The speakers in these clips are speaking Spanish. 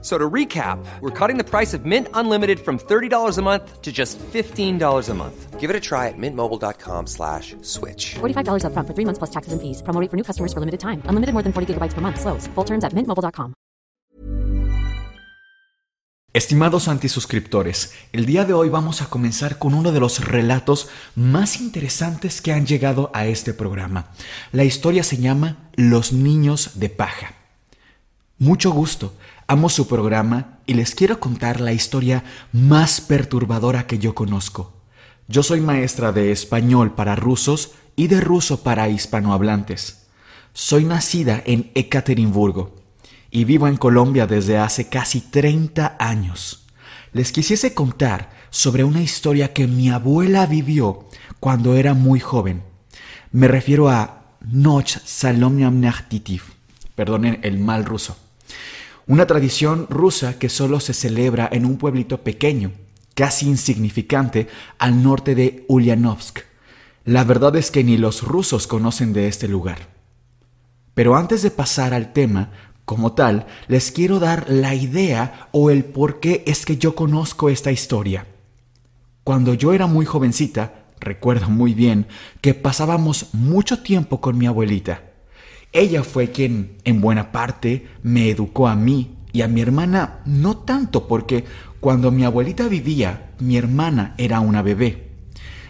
So to recap, we're cutting the price of Mint Unlimited from $30 a month to just $15 a month. Give it a try at mintmobile.com slash switch. $45 upfront for three months plus taxes and fees. Promo rate for new customers for limited time. Unlimited more than 40 gigabytes per month. Slows. Full terms at mintmobile.com. Estimados antisuscriptores, el día de hoy vamos a comenzar con uno de los relatos más interesantes que han llegado a este programa. La historia se llama Los niños de paja. Mucho gusto. Amo su programa y les quiero contar la historia más perturbadora que yo conozco. Yo soy maestra de español para rusos y de ruso para hispanohablantes. Soy nacida en Ekaterimburgo y vivo en Colombia desde hace casi 30 años. Les quisiese contar sobre una historia que mi abuela vivió cuando era muy joven. Me refiero a Noch Salomyamnachtitiv. Perdonen el mal ruso una tradición rusa que solo se celebra en un pueblito pequeño, casi insignificante, al norte de Ulyanovsk. La verdad es que ni los rusos conocen de este lugar. Pero antes de pasar al tema, como tal, les quiero dar la idea o el por qué es que yo conozco esta historia. Cuando yo era muy jovencita, recuerdo muy bien que pasábamos mucho tiempo con mi abuelita. Ella fue quien, en buena parte, me educó a mí y a mi hermana no tanto porque cuando mi abuelita vivía, mi hermana era una bebé.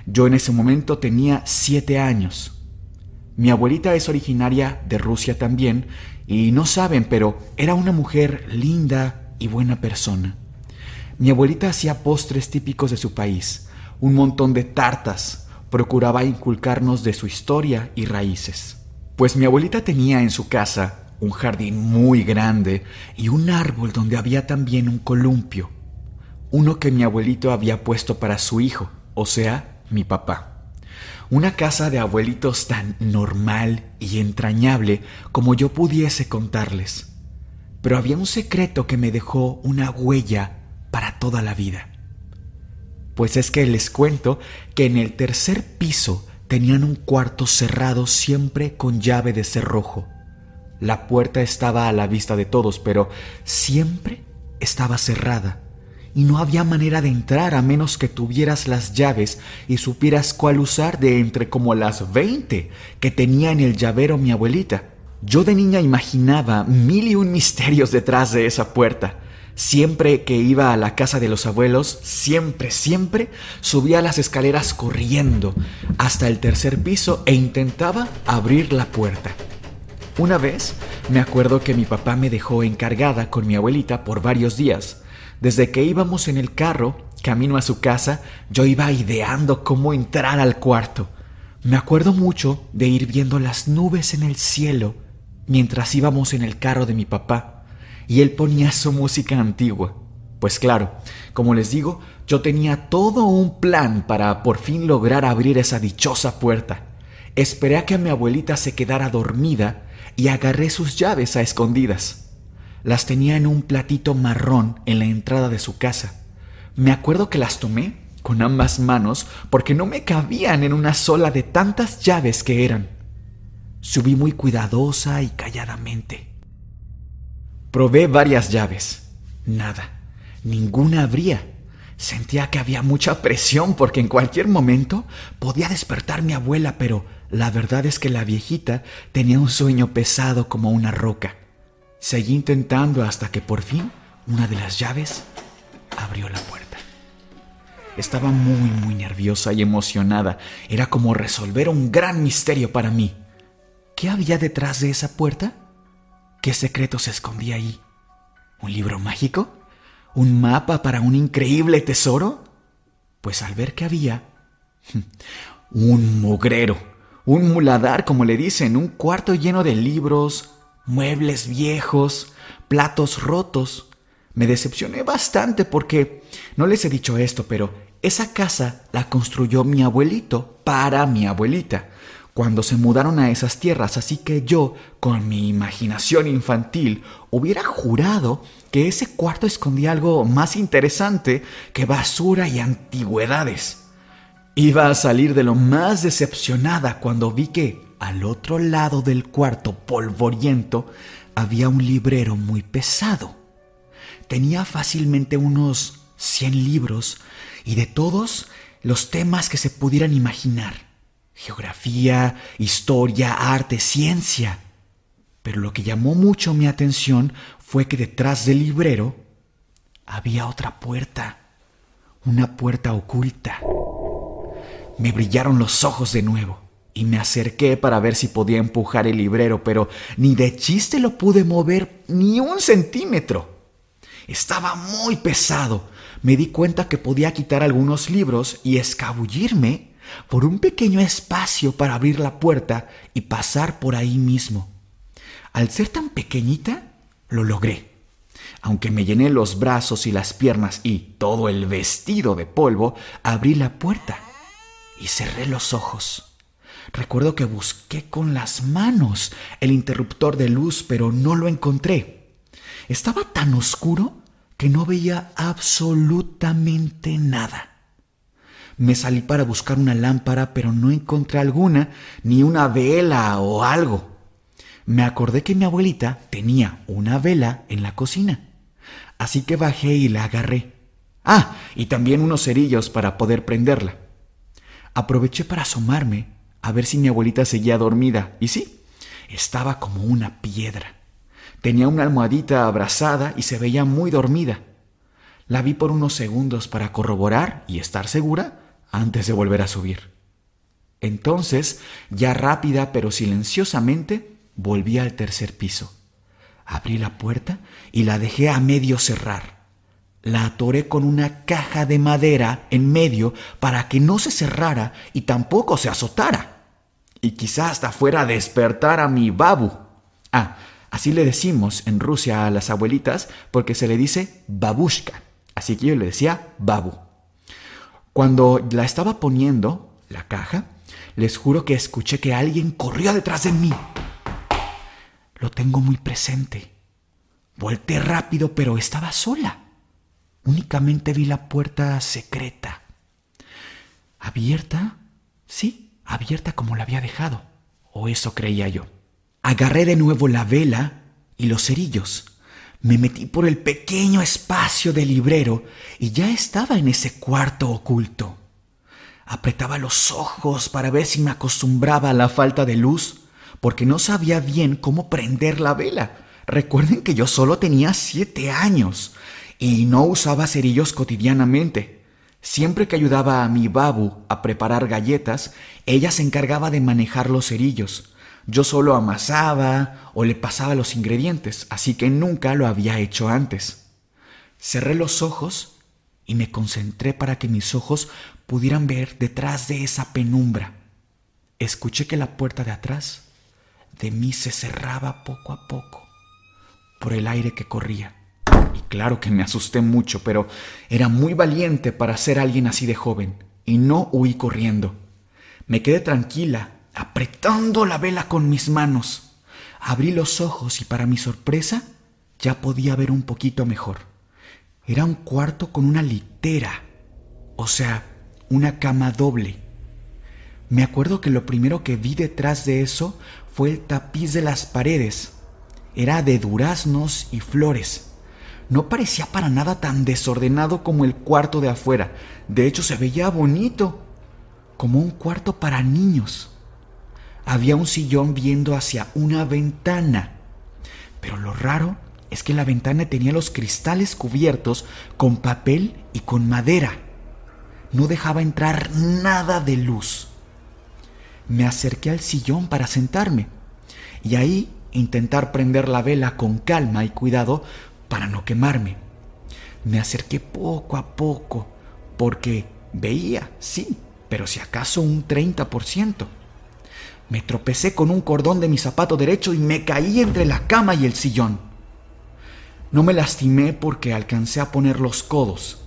Yo en ese momento tenía siete años. Mi abuelita es originaria de Rusia también y no saben, pero era una mujer linda y buena persona. Mi abuelita hacía postres típicos de su país, un montón de tartas, procuraba inculcarnos de su historia y raíces. Pues mi abuelita tenía en su casa un jardín muy grande y un árbol donde había también un columpio, uno que mi abuelito había puesto para su hijo, o sea, mi papá. Una casa de abuelitos tan normal y entrañable como yo pudiese contarles. Pero había un secreto que me dejó una huella para toda la vida. Pues es que les cuento que en el tercer piso Tenían un cuarto cerrado siempre con llave de cerrojo. La puerta estaba a la vista de todos, pero siempre estaba cerrada y no había manera de entrar a menos que tuvieras las llaves y supieras cuál usar de entre como las veinte que tenía en el llavero mi abuelita. Yo de niña imaginaba mil y un misterios detrás de esa puerta Siempre que iba a la casa de los abuelos, siempre, siempre subía las escaleras corriendo hasta el tercer piso e intentaba abrir la puerta. Una vez me acuerdo que mi papá me dejó encargada con mi abuelita por varios días. Desde que íbamos en el carro, camino a su casa, yo iba ideando cómo entrar al cuarto. Me acuerdo mucho de ir viendo las nubes en el cielo mientras íbamos en el carro de mi papá y él ponía su música antigua. Pues claro, como les digo, yo tenía todo un plan para por fin lograr abrir esa dichosa puerta. Esperé a que mi abuelita se quedara dormida y agarré sus llaves a escondidas. Las tenía en un platito marrón en la entrada de su casa. Me acuerdo que las tomé con ambas manos porque no me cabían en una sola de tantas llaves que eran. Subí muy cuidadosa y calladamente. Probé varias llaves. Nada. Ninguna abría. Sentía que había mucha presión porque en cualquier momento podía despertar mi abuela, pero la verdad es que la viejita tenía un sueño pesado como una roca. Seguí intentando hasta que por fin una de las llaves abrió la puerta. Estaba muy, muy nerviosa y emocionada. Era como resolver un gran misterio para mí. ¿Qué había detrás de esa puerta? ¿Qué secreto se escondía ahí? ¿Un libro mágico? ¿Un mapa para un increíble tesoro? Pues al ver que había un mugrero, un muladar, como le dicen, un cuarto lleno de libros, muebles viejos, platos rotos, me decepcioné bastante porque no les he dicho esto, pero esa casa la construyó mi abuelito para mi abuelita cuando se mudaron a esas tierras, así que yo, con mi imaginación infantil, hubiera jurado que ese cuarto escondía algo más interesante que basura y antigüedades. Iba a salir de lo más decepcionada cuando vi que al otro lado del cuarto polvoriento había un librero muy pesado. Tenía fácilmente unos 100 libros y de todos los temas que se pudieran imaginar. Geografía, historia, arte, ciencia. Pero lo que llamó mucho mi atención fue que detrás del librero había otra puerta, una puerta oculta. Me brillaron los ojos de nuevo y me acerqué para ver si podía empujar el librero, pero ni de chiste lo pude mover ni un centímetro. Estaba muy pesado. Me di cuenta que podía quitar algunos libros y escabullirme por un pequeño espacio para abrir la puerta y pasar por ahí mismo. Al ser tan pequeñita, lo logré. Aunque me llené los brazos y las piernas y todo el vestido de polvo, abrí la puerta y cerré los ojos. Recuerdo que busqué con las manos el interruptor de luz, pero no lo encontré. Estaba tan oscuro que no veía absolutamente nada. Me salí para buscar una lámpara, pero no encontré alguna, ni una vela o algo. Me acordé que mi abuelita tenía una vela en la cocina. Así que bajé y la agarré. Ah, y también unos cerillos para poder prenderla. Aproveché para asomarme a ver si mi abuelita seguía dormida. Y sí, estaba como una piedra. Tenía una almohadita abrazada y se veía muy dormida. La vi por unos segundos para corroborar y estar segura antes de volver a subir. Entonces, ya rápida pero silenciosamente, volví al tercer piso. Abrí la puerta y la dejé a medio cerrar la atoré con una caja de madera en medio para que no se cerrara y tampoco se azotara. Y quizá hasta fuera a despertar a mi babu. Ah, así le decimos en Rusia a las abuelitas porque se le dice babushka. Así que yo le decía babu. Cuando la estaba poniendo, la caja, les juro que escuché que alguien corrió detrás de mí. Lo tengo muy presente. Volté rápido, pero estaba sola. Únicamente vi la puerta secreta. ¿Abierta? Sí, abierta como la había dejado. O eso creía yo. Agarré de nuevo la vela y los cerillos. Me metí por el pequeño espacio del librero y ya estaba en ese cuarto oculto. Apretaba los ojos para ver si me acostumbraba a la falta de luz, porque no sabía bien cómo prender la vela. Recuerden que yo solo tenía siete años y no usaba cerillos cotidianamente. Siempre que ayudaba a mi babu a preparar galletas, ella se encargaba de manejar los cerillos. Yo solo amasaba o le pasaba los ingredientes, así que nunca lo había hecho antes. Cerré los ojos y me concentré para que mis ojos pudieran ver detrás de esa penumbra. Escuché que la puerta de atrás de mí se cerraba poco a poco por el aire que corría. Y claro que me asusté mucho, pero era muy valiente para ser alguien así de joven, y no huí corriendo. Me quedé tranquila, apretando la vela con mis manos. Abrí los ojos y para mi sorpresa ya podía ver un poquito mejor. Era un cuarto con una litera, o sea, una cama doble. Me acuerdo que lo primero que vi detrás de eso fue el tapiz de las paredes. Era de duraznos y flores no parecía para nada tan desordenado como el cuarto de afuera. De hecho, se veía bonito, como un cuarto para niños. Había un sillón viendo hacia una ventana. Pero lo raro es que la ventana tenía los cristales cubiertos con papel y con madera. No dejaba entrar nada de luz. Me acerqué al sillón para sentarme y ahí intentar prender la vela con calma y cuidado para no quemarme. Me acerqué poco a poco porque veía, sí, pero si acaso un 30%. Me tropecé con un cordón de mi zapato derecho y me caí entre la cama y el sillón. No me lastimé porque alcancé a poner los codos.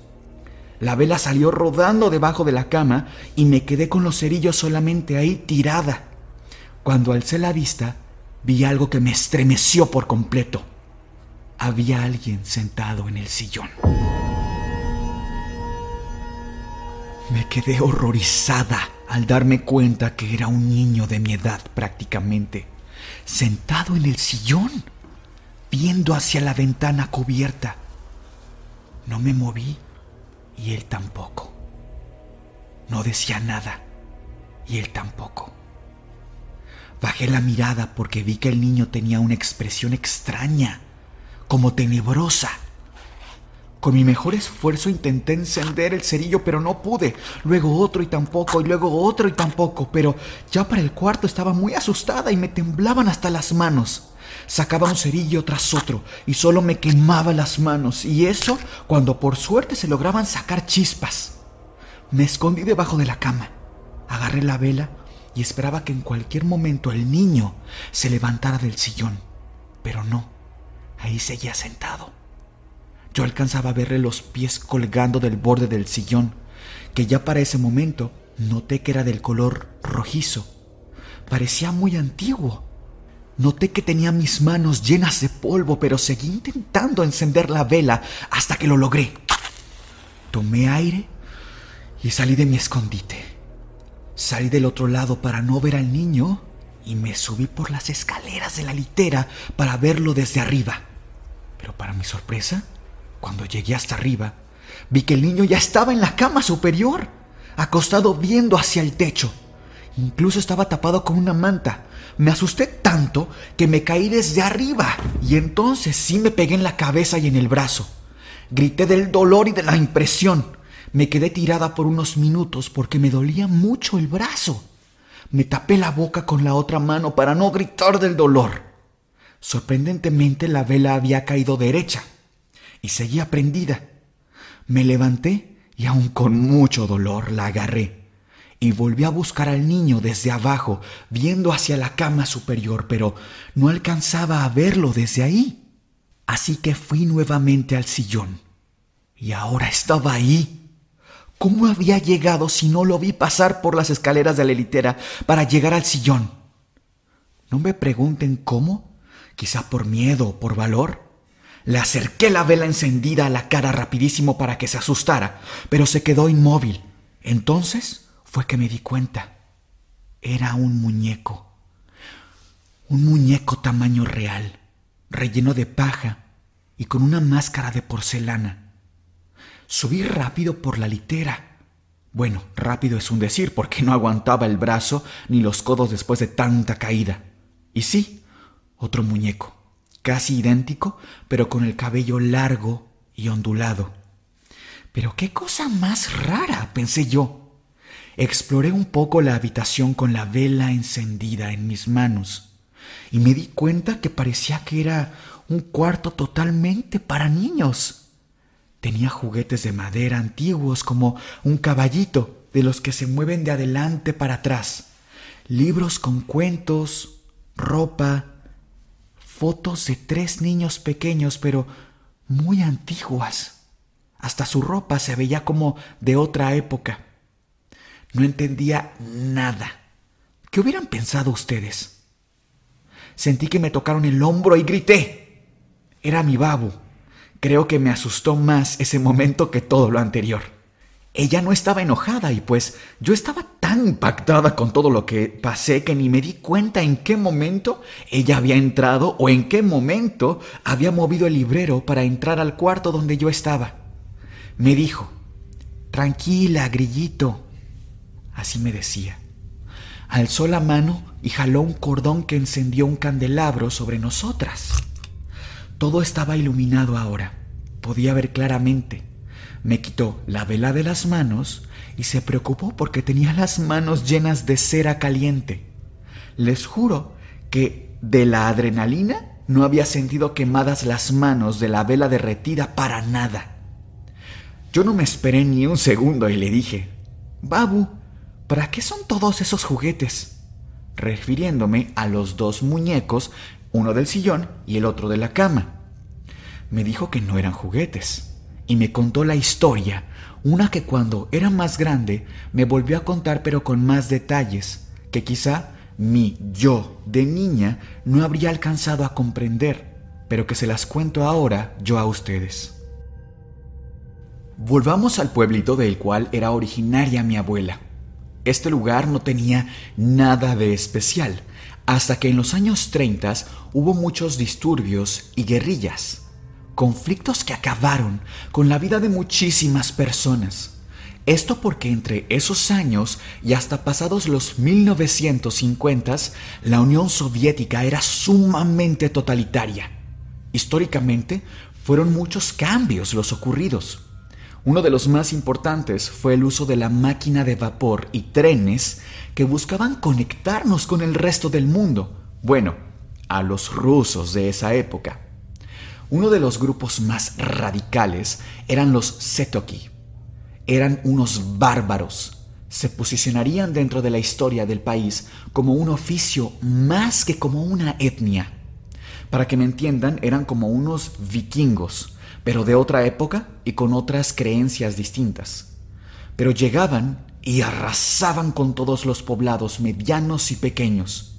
La vela salió rodando debajo de la cama y me quedé con los cerillos solamente ahí tirada. Cuando alcé la vista, vi algo que me estremeció por completo. Había alguien sentado en el sillón. Me quedé horrorizada al darme cuenta que era un niño de mi edad prácticamente, sentado en el sillón, viendo hacia la ventana cubierta. No me moví y él tampoco. No decía nada y él tampoco. Bajé la mirada porque vi que el niño tenía una expresión extraña, como tenebrosa. Con mi mejor esfuerzo intenté encender el cerillo, pero no pude. Luego otro y tampoco, y luego otro y tampoco. Pero ya para el cuarto estaba muy asustada y me temblaban hasta las manos. Sacaba un cerillo tras otro y solo me quemaba las manos. Y eso cuando por suerte se lograban sacar chispas. Me escondí debajo de la cama. Agarré la vela y esperaba que en cualquier momento el niño se levantara del sillón. Pero no, ahí seguía sentado. Yo alcanzaba a verle los pies colgando del borde del sillón, que ya para ese momento noté que era del color rojizo. Parecía muy antiguo. Noté que tenía mis manos llenas de polvo, pero seguí intentando encender la vela hasta que lo logré. Tomé aire y salí de mi escondite. Salí del otro lado para no ver al niño y me subí por las escaleras de la litera para verlo desde arriba. Pero para mi sorpresa, cuando llegué hasta arriba, vi que el niño ya estaba en la cama superior, acostado viendo hacia el techo. Incluso estaba tapado con una manta. Me asusté tanto que me caí desde arriba y entonces sí me pegué en la cabeza y en el brazo. Grité del dolor y de la impresión. Me quedé tirada por unos minutos porque me dolía mucho el brazo. Me tapé la boca con la otra mano para no gritar del dolor. Sorprendentemente la vela había caído derecha y seguía prendida. Me levanté y aún con mucho dolor la agarré y volví a buscar al niño desde abajo, viendo hacia la cama superior, pero no alcanzaba a verlo desde ahí. Así que fui nuevamente al sillón. Y ahora estaba ahí ¿Cómo había llegado si no lo vi pasar por las escaleras de la litera para llegar al sillón? No me pregunten cómo, quizá por miedo o por valor. Le acerqué la vela encendida a la cara rapidísimo para que se asustara, pero se quedó inmóvil. Entonces fue que me di cuenta. Era un muñeco. Un muñeco tamaño real, relleno de paja y con una máscara de porcelana. Subí rápido por la litera. Bueno, rápido es un decir porque no aguantaba el brazo ni los codos después de tanta caída. Y sí, otro muñeco, casi idéntico, pero con el cabello largo y ondulado. Pero qué cosa más rara, pensé yo. Exploré un poco la habitación con la vela encendida en mis manos y me di cuenta que parecía que era un cuarto totalmente para niños. Tenía juguetes de madera antiguos como un caballito de los que se mueven de adelante para atrás, libros con cuentos, ropa, fotos de tres niños pequeños pero muy antiguas. Hasta su ropa se veía como de otra época. No entendía nada. ¿Qué hubieran pensado ustedes? Sentí que me tocaron el hombro y grité. Era mi babu. Creo que me asustó más ese momento que todo lo anterior. Ella no estaba enojada y pues yo estaba tan impactada con todo lo que pasé que ni me di cuenta en qué momento ella había entrado o en qué momento había movido el librero para entrar al cuarto donde yo estaba. Me dijo, Tranquila, grillito. Así me decía. Alzó la mano y jaló un cordón que encendió un candelabro sobre nosotras. Todo estaba iluminado ahora. Podía ver claramente. Me quitó la vela de las manos y se preocupó porque tenía las manos llenas de cera caliente. Les juro que de la adrenalina no había sentido quemadas las manos de la vela derretida para nada. Yo no me esperé ni un segundo y le dije, Babu, ¿para qué son todos esos juguetes? refiriéndome a los dos muñecos uno del sillón y el otro de la cama. Me dijo que no eran juguetes y me contó la historia, una que cuando era más grande me volvió a contar pero con más detalles, que quizá mi yo de niña no habría alcanzado a comprender, pero que se las cuento ahora yo a ustedes. Volvamos al pueblito del cual era originaria mi abuela. Este lugar no tenía nada de especial, hasta que en los años 30 hubo muchos disturbios y guerrillas, conflictos que acabaron con la vida de muchísimas personas. Esto porque entre esos años y hasta pasados los 1950, la Unión Soviética era sumamente totalitaria. Históricamente, fueron muchos cambios los ocurridos. Uno de los más importantes fue el uso de la máquina de vapor y trenes que buscaban conectarnos con el resto del mundo. Bueno, a los rusos de esa época. Uno de los grupos más radicales eran los Setoki. Eran unos bárbaros. Se posicionarían dentro de la historia del país como un oficio más que como una etnia. Para que me entiendan, eran como unos vikingos pero de otra época y con otras creencias distintas. Pero llegaban y arrasaban con todos los poblados medianos y pequeños.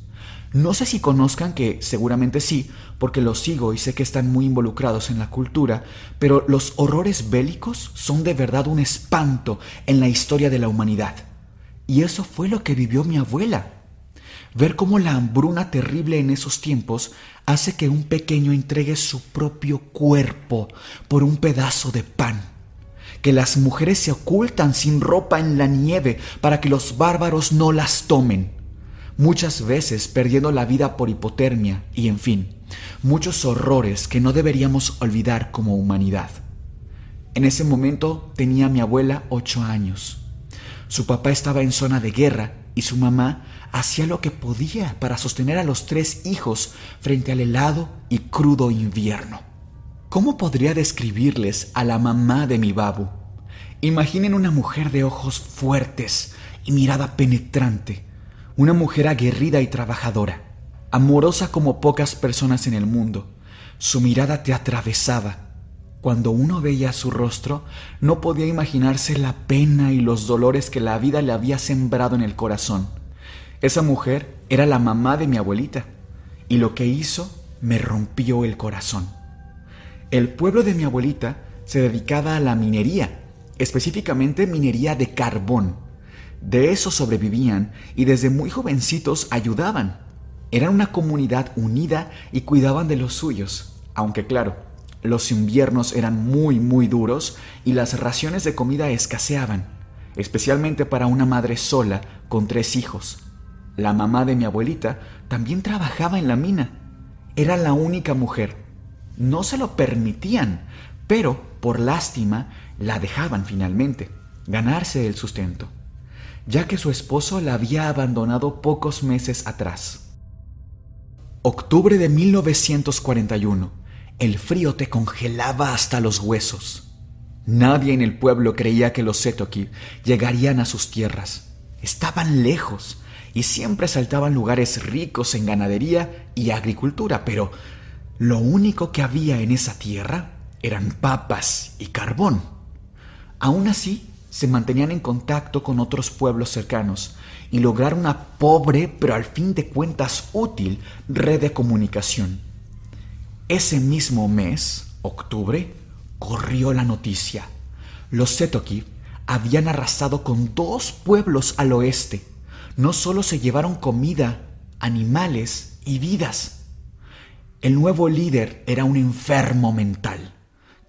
No sé si conozcan que seguramente sí, porque los sigo y sé que están muy involucrados en la cultura, pero los horrores bélicos son de verdad un espanto en la historia de la humanidad. Y eso fue lo que vivió mi abuela. Ver cómo la hambruna terrible en esos tiempos hace que un pequeño entregue su propio cuerpo por un pedazo de pan, que las mujeres se ocultan sin ropa en la nieve para que los bárbaros no las tomen, muchas veces perdiendo la vida por hipotermia y, en fin, muchos horrores que no deberíamos olvidar como humanidad. En ese momento tenía mi abuela ocho años. Su papá estaba en zona de guerra y su mamá hacía lo que podía para sostener a los tres hijos frente al helado y crudo invierno. ¿Cómo podría describirles a la mamá de mi babu? Imaginen una mujer de ojos fuertes y mirada penetrante, una mujer aguerrida y trabajadora, amorosa como pocas personas en el mundo. Su mirada te atravesaba. Cuando uno veía su rostro, no podía imaginarse la pena y los dolores que la vida le había sembrado en el corazón esa mujer era la mamá de mi abuelita y lo que hizo me rompió el corazón. El pueblo de mi abuelita se dedicaba a la minería, específicamente minería de carbón. De eso sobrevivían y desde muy jovencitos ayudaban. Eran una comunidad unida y cuidaban de los suyos, aunque claro, los inviernos eran muy muy duros y las raciones de comida escaseaban, especialmente para una madre sola con tres hijos. La mamá de mi abuelita también trabajaba en la mina. Era la única mujer. No se lo permitían, pero por lástima la dejaban finalmente, ganarse el sustento, ya que su esposo la había abandonado pocos meses atrás. Octubre de 1941. El frío te congelaba hasta los huesos. Nadie en el pueblo creía que los Setoki llegarían a sus tierras. Estaban lejos, y siempre saltaban lugares ricos en ganadería y agricultura, pero lo único que había en esa tierra eran papas y carbón. Aún así, se mantenían en contacto con otros pueblos cercanos y lograron una pobre, pero al fin de cuentas útil, red de comunicación. Ese mismo mes, octubre, corrió la noticia. Los Setoki habían arrasado con dos pueblos al oeste no solo se llevaron comida, animales y vidas. El nuevo líder era un enfermo mental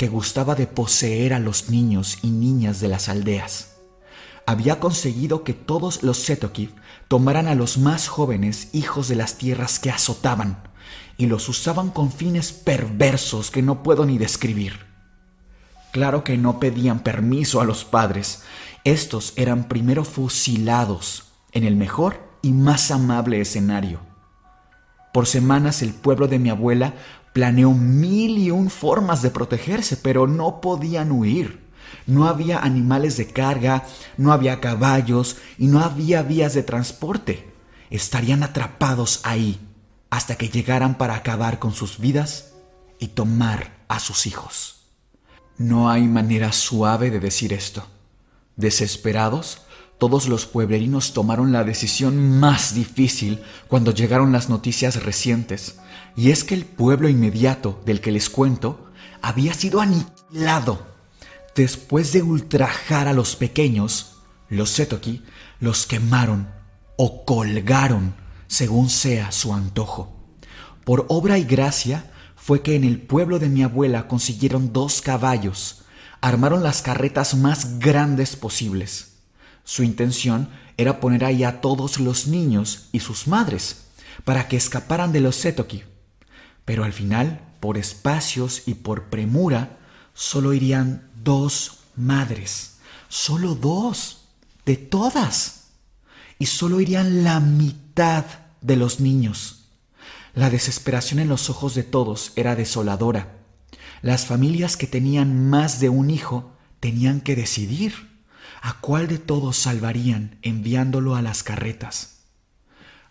que gustaba de poseer a los niños y niñas de las aldeas. Había conseguido que todos los Setokiv tomaran a los más jóvenes hijos de las tierras que azotaban y los usaban con fines perversos que no puedo ni describir. Claro que no pedían permiso a los padres. Estos eran primero fusilados en el mejor y más amable escenario. Por semanas el pueblo de mi abuela planeó mil y un formas de protegerse, pero no podían huir. No había animales de carga, no había caballos y no había vías de transporte. Estarían atrapados ahí hasta que llegaran para acabar con sus vidas y tomar a sus hijos. No hay manera suave de decir esto. Desesperados, todos los pueblerinos tomaron la decisión más difícil cuando llegaron las noticias recientes, y es que el pueblo inmediato del que les cuento había sido aniquilado. Después de ultrajar a los pequeños, los Setoki los quemaron o colgaron, según sea su antojo. Por obra y gracia fue que en el pueblo de mi abuela consiguieron dos caballos, armaron las carretas más grandes posibles. Su intención era poner ahí a todos los niños y sus madres, para que escaparan de los Setoki. Pero al final, por espacios y por premura, solo irían dos madres, solo dos, de todas, y solo irían la mitad de los niños. La desesperación en los ojos de todos era desoladora. Las familias que tenían más de un hijo tenían que decidir a cuál de todos salvarían enviándolo a las carretas.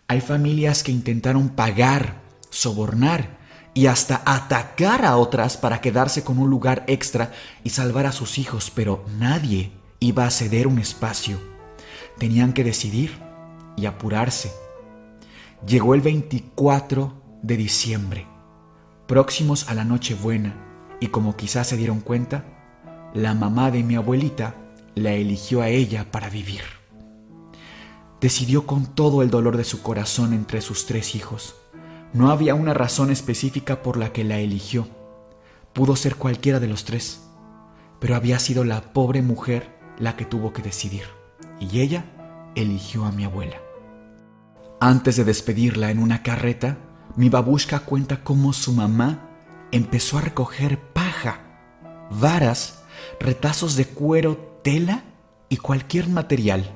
Hay familias que intentaron pagar, sobornar y hasta atacar a otras para quedarse con un lugar extra y salvar a sus hijos, pero nadie iba a ceder un espacio. Tenían que decidir y apurarse. Llegó el 24 de diciembre, próximos a la Nochebuena, y como quizás se dieron cuenta, la mamá de mi abuelita la eligió a ella para vivir. Decidió con todo el dolor de su corazón entre sus tres hijos. No había una razón específica por la que la eligió. Pudo ser cualquiera de los tres, pero había sido la pobre mujer la que tuvo que decidir, y ella eligió a mi abuela. Antes de despedirla en una carreta, mi babushka cuenta cómo su mamá empezó a recoger paja, varas, retazos de cuero, tela y cualquier material.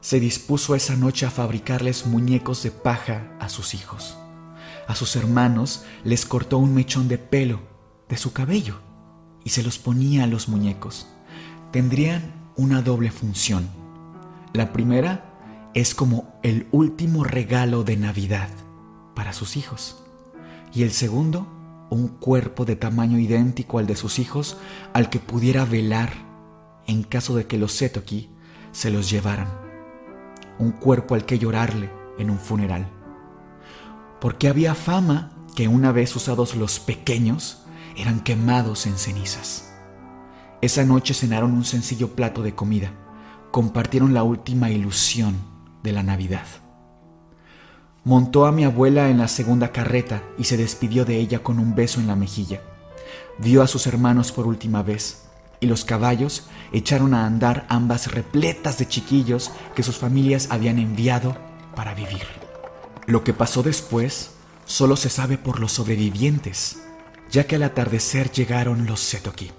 Se dispuso esa noche a fabricarles muñecos de paja a sus hijos. A sus hermanos les cortó un mechón de pelo de su cabello y se los ponía a los muñecos. Tendrían una doble función. La primera es como el último regalo de Navidad para sus hijos. Y el segundo, un cuerpo de tamaño idéntico al de sus hijos al que pudiera velar en caso de que los Setoki se los llevaran. Un cuerpo al que llorarle en un funeral. Porque había fama que una vez usados los pequeños eran quemados en cenizas. Esa noche cenaron un sencillo plato de comida, compartieron la última ilusión de la Navidad. Montó a mi abuela en la segunda carreta y se despidió de ella con un beso en la mejilla. Vio a sus hermanos por última vez y los caballos echaron a andar ambas repletas de chiquillos que sus familias habían enviado para vivir. Lo que pasó después solo se sabe por los sobrevivientes, ya que al atardecer llegaron los Setoki,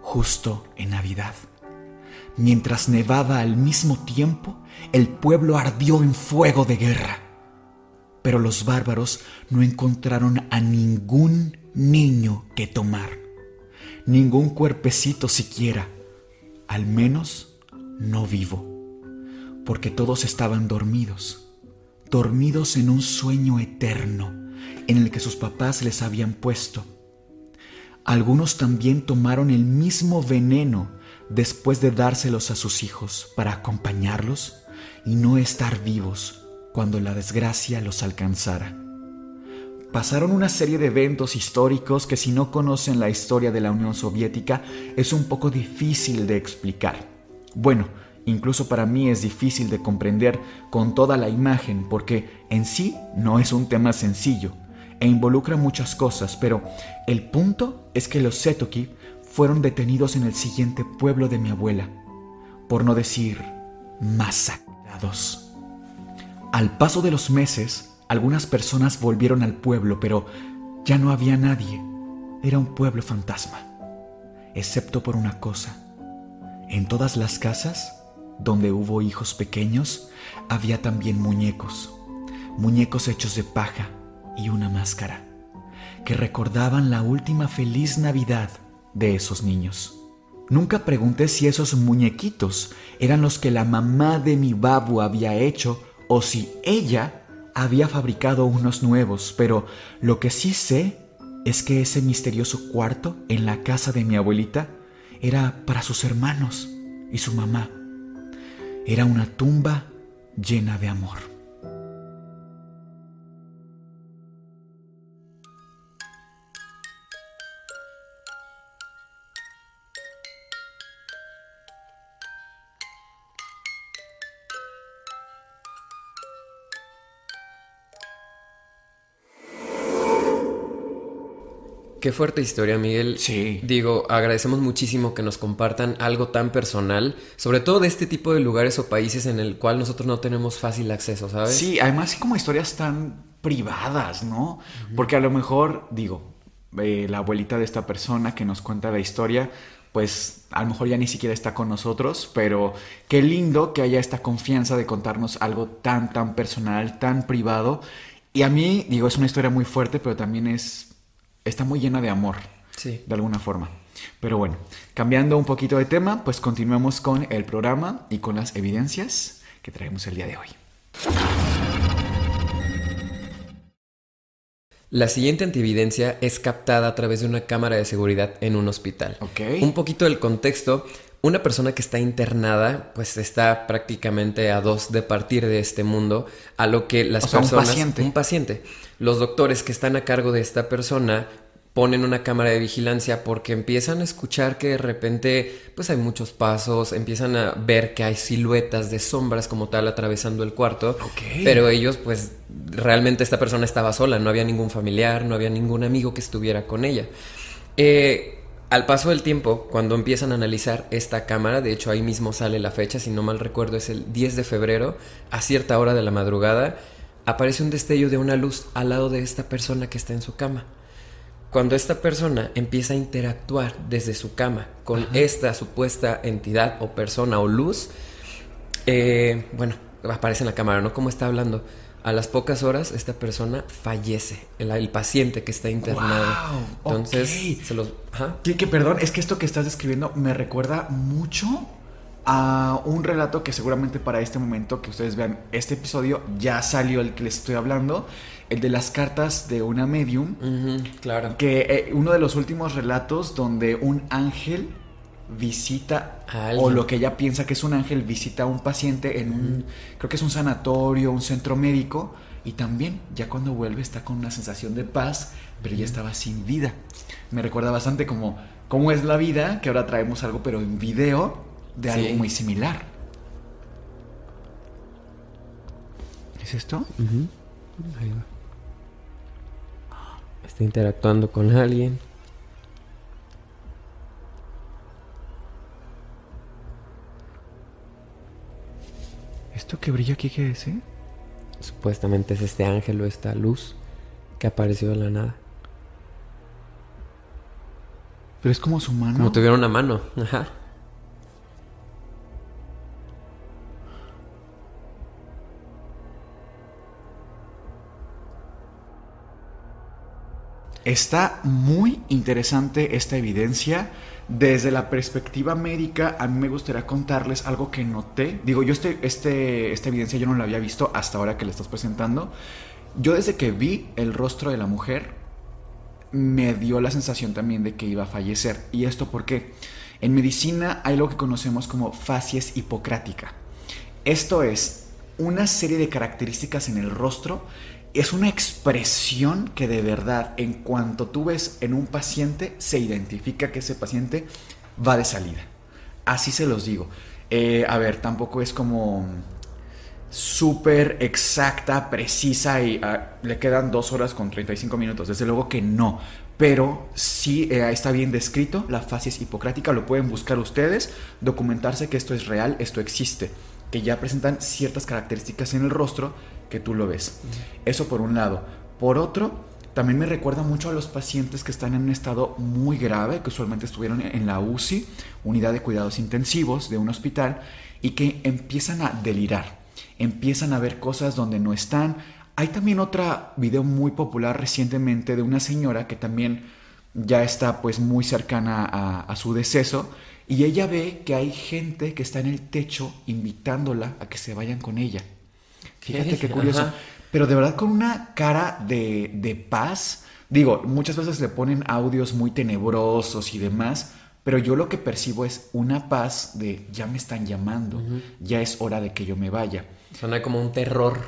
justo en Navidad. Mientras nevaba al mismo tiempo, el pueblo ardió en fuego de guerra. Pero los bárbaros no encontraron a ningún niño que tomar, ningún cuerpecito siquiera, al menos no vivo, porque todos estaban dormidos, dormidos en un sueño eterno en el que sus papás les habían puesto. Algunos también tomaron el mismo veneno después de dárselos a sus hijos para acompañarlos y no estar vivos cuando la desgracia los alcanzara. Pasaron una serie de eventos históricos que si no conocen la historia de la Unión Soviética es un poco difícil de explicar. Bueno, incluso para mí es difícil de comprender con toda la imagen porque en sí no es un tema sencillo e involucra muchas cosas, pero el punto es que los Setoki fueron detenidos en el siguiente pueblo de mi abuela, por no decir masacrados. Al paso de los meses, algunas personas volvieron al pueblo, pero ya no había nadie. Era un pueblo fantasma, excepto por una cosa. En todas las casas donde hubo hijos pequeños, había también muñecos, muñecos hechos de paja y una máscara, que recordaban la última feliz Navidad de esos niños. Nunca pregunté si esos muñequitos eran los que la mamá de mi babu había hecho o si ella había fabricado unos nuevos, pero lo que sí sé es que ese misterioso cuarto en la casa de mi abuelita era para sus hermanos y su mamá. era una tumba llena de amor. Qué fuerte historia, Miguel. Sí. Digo, agradecemos muchísimo que nos compartan algo tan personal, sobre todo de este tipo de lugares o países en el cual nosotros no tenemos fácil acceso, ¿sabes? Sí, además como historias tan privadas, ¿no? Porque a lo mejor, digo, eh, la abuelita de esta persona que nos cuenta la historia, pues a lo mejor ya ni siquiera está con nosotros, pero qué lindo que haya esta confianza de contarnos algo tan, tan personal, tan privado. Y a mí, digo, es una historia muy fuerte, pero también es está muy llena de amor. Sí. De alguna forma. Pero bueno, cambiando un poquito de tema, pues continuemos con el programa y con las evidencias que traemos el día de hoy. La siguiente antividencia es captada a través de una cámara de seguridad en un hospital. Un poquito del contexto. Una persona que está internada, pues está prácticamente a dos de partir de este mundo, a lo que las O sea, un personas. paciente. Un paciente. Los doctores que están a cargo de esta persona ponen una cámara de vigilancia porque empiezan a escuchar que de repente pues hay muchos pasos, empiezan a ver que hay siluetas de sombras como tal atravesando el cuarto, pero ellos pues realmente esta persona estaba sola, no había ningún familiar, no había ningún amigo que estuviera con ella. Eh, al paso del tiempo, cuando empiezan a analizar esta cámara, de hecho ahí mismo sale la fecha, si no mal recuerdo es el 10 de febrero, a cierta hora de la madrugada, aparece un destello de una luz al lado de esta persona que está en su cama. Cuando esta persona empieza a interactuar desde su cama con esta supuesta entidad o persona o luz, eh, bueno, aparece en la cámara, ¿no? Como está hablando. A las pocas horas, esta persona fallece, el, el paciente que está internado. Entonces, ok. se los. Ajá. Que, que perdón, es que esto que estás describiendo me recuerda mucho a un relato que seguramente para este momento que ustedes vean este episodio ya salió el que les estoy hablando, el de las cartas de una medium, claro. que eh, uno de los últimos relatos donde un ángel visita o lo que ella piensa que es un ángel visita a un paciente en un creo que es un sanatorio, un centro médico y también ya cuando vuelve está con una sensación de paz, pero ya estaba sin vida. Me recuerda bastante como cómo es la vida, que ahora traemos algo pero en video de algo muy similar. ¿Qué es esto? Ahí va. Está interactuando con alguien. ¿Esto que brilla aquí qué es, eh? Supuestamente es este ángel o esta luz que apareció de la nada. Pero es como su mano. Como tuviera una mano. Ajá. Está muy interesante esta evidencia. Desde la perspectiva médica, a mí me gustaría contarles algo que noté. Digo, yo este, este, esta evidencia yo no la había visto hasta ahora que la estás presentando. Yo desde que vi el rostro de la mujer, me dio la sensación también de que iba a fallecer. ¿Y esto por qué? En medicina hay lo que conocemos como facies hipocrática. Esto es una serie de características en el rostro. Es una expresión que de verdad, en cuanto tú ves en un paciente, se identifica que ese paciente va de salida. Así se los digo. Eh, a ver, tampoco es como súper exacta, precisa y ah, le quedan dos horas con 35 minutos. Desde luego que no. Pero sí eh, está bien descrito, la facies hipocrática, lo pueden buscar ustedes, documentarse que esto es real, esto existe, que ya presentan ciertas características en el rostro que tú lo ves. Eso por un lado. Por otro, también me recuerda mucho a los pacientes que están en un estado muy grave, que usualmente estuvieron en la UCI, unidad de cuidados intensivos de un hospital, y que empiezan a delirar, empiezan a ver cosas donde no están. Hay también otra video muy popular recientemente de una señora que también ya está pues muy cercana a, a su deceso y ella ve que hay gente que está en el techo invitándola a que se vayan con ella. Fíjate qué curioso. ajá. Pero de verdad con una cara de, de paz. Digo, muchas veces le ponen audios muy tenebrosos y demás, pero yo lo que percibo es una paz de ya me están llamando, ya es hora de que yo me vaya. Hay como un terror.